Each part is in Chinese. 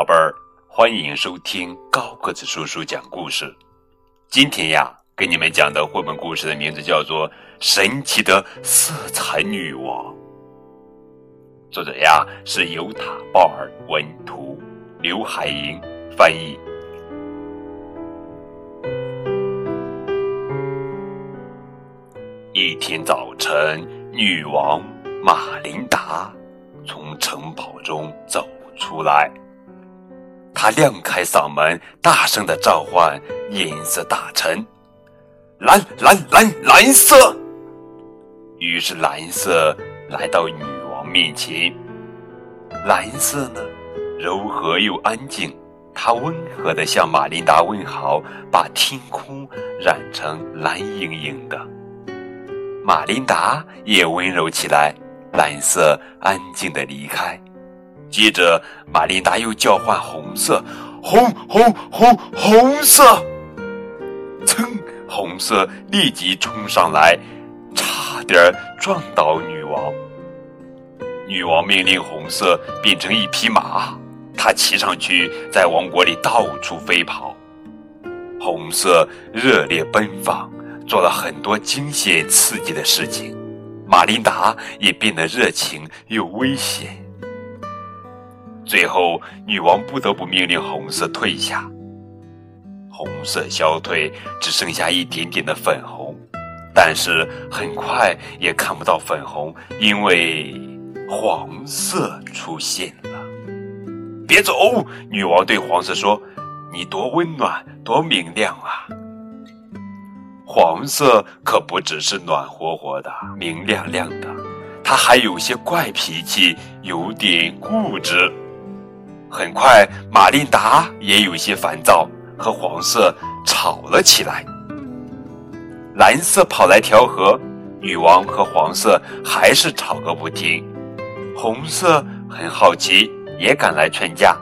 宝贝儿，欢迎收听高个子叔叔讲故事。今天呀，给你们讲的绘本故事的名字叫做《神奇的色彩女王》。作者呀是尤塔·鲍尔文图，刘海莹翻译。一天早晨，女王玛琳达从城堡中走出来。他亮开嗓门，大声的召唤银色大臣：“蓝蓝蓝蓝色！”于是蓝色来到女王面前。蓝色呢，柔和又安静。它温和的向玛琳达问好，把天空染成蓝莹莹的。玛琳达也温柔起来，蓝色安静的离开。接着，玛琳达又叫唤红色，红红红红色。噌！红色立即冲上来，差点撞倒女王。女王命令红色变成一匹马，它骑上去，在王国里到处飞跑。红色热烈奔放，做了很多惊险刺激的事情。玛琳达也变得热情又危险。最后，女王不得不命令红色退下。红色消退，只剩下一点点的粉红，但是很快也看不到粉红，因为黄色出现了。别走！女王对黄色说：“你多温暖，多明亮啊！”黄色可不只是暖和和的、明亮亮的，它还有些怪脾气，有点固执。很快，玛琳达也有些烦躁，和黄色吵了起来。蓝色跑来调和，女王和黄色还是吵个不停。红色很好奇，也赶来劝架。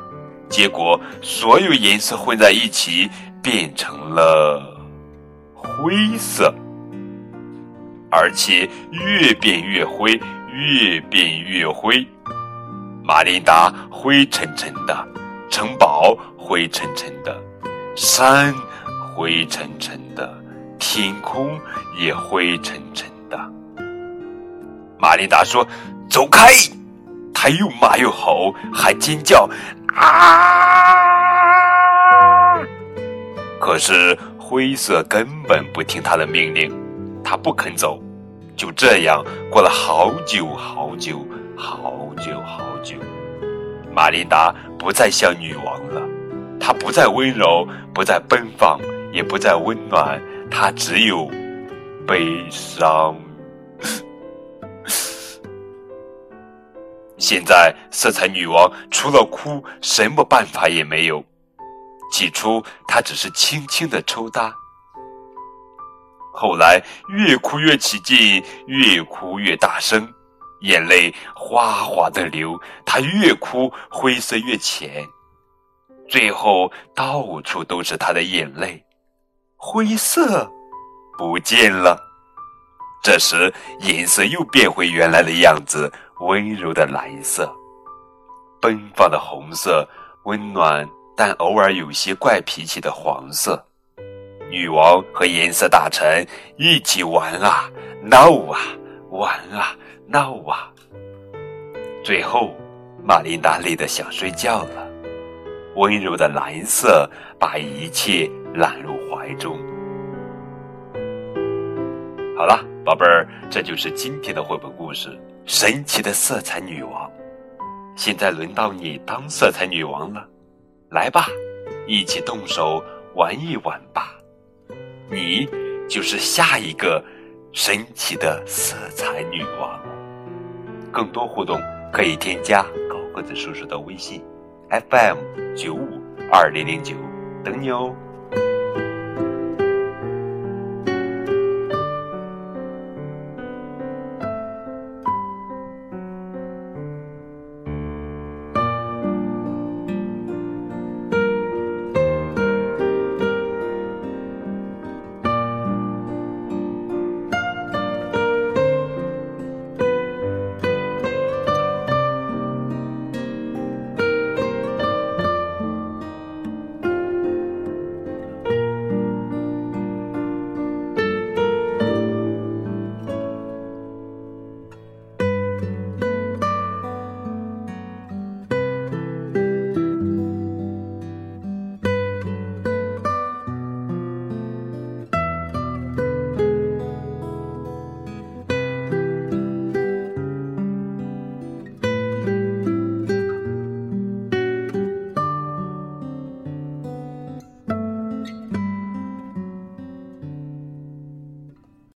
结果，所有颜色混在一起，变成了灰色，而且越变越灰，越变越灰。玛琳达灰沉沉的，城堡灰沉沉的，山灰沉沉的，天空也灰沉沉的。玛琳达说：“走开！”他又骂又吼，还尖叫：“啊！”可是灰色根本不听他的命令，他不肯走。就这样过了好久好久。好久好久，玛琳达不再像女王了，她不再温柔，不再奔放，也不再温暖，她只有悲伤。现在，色彩女王除了哭，什么办法也没有。起初，她只是轻轻的抽搭，后来越哭越起劲，越哭越大声。眼泪哗哗的流，他越哭，灰色越浅，最后到处都是他的眼泪，灰色不见了。这时，颜色又变回原来的样子，温柔的蓝色，奔放的红色，温暖但偶尔有些怪脾气的黄色。女王和颜色大臣一起玩啊，闹啊，玩啊。闹啊！最后，玛琳达累得想睡觉了。温柔的蓝色把一切揽入怀中。好了，宝贝儿，这就是今天的绘本故事《神奇的色彩女王》。现在轮到你当色彩女王了，来吧，一起动手玩一玩吧。你就是下一个神奇的色彩女王。更多互动可以添加高个子叔叔的微信，FM 九五二零零九，等你哦。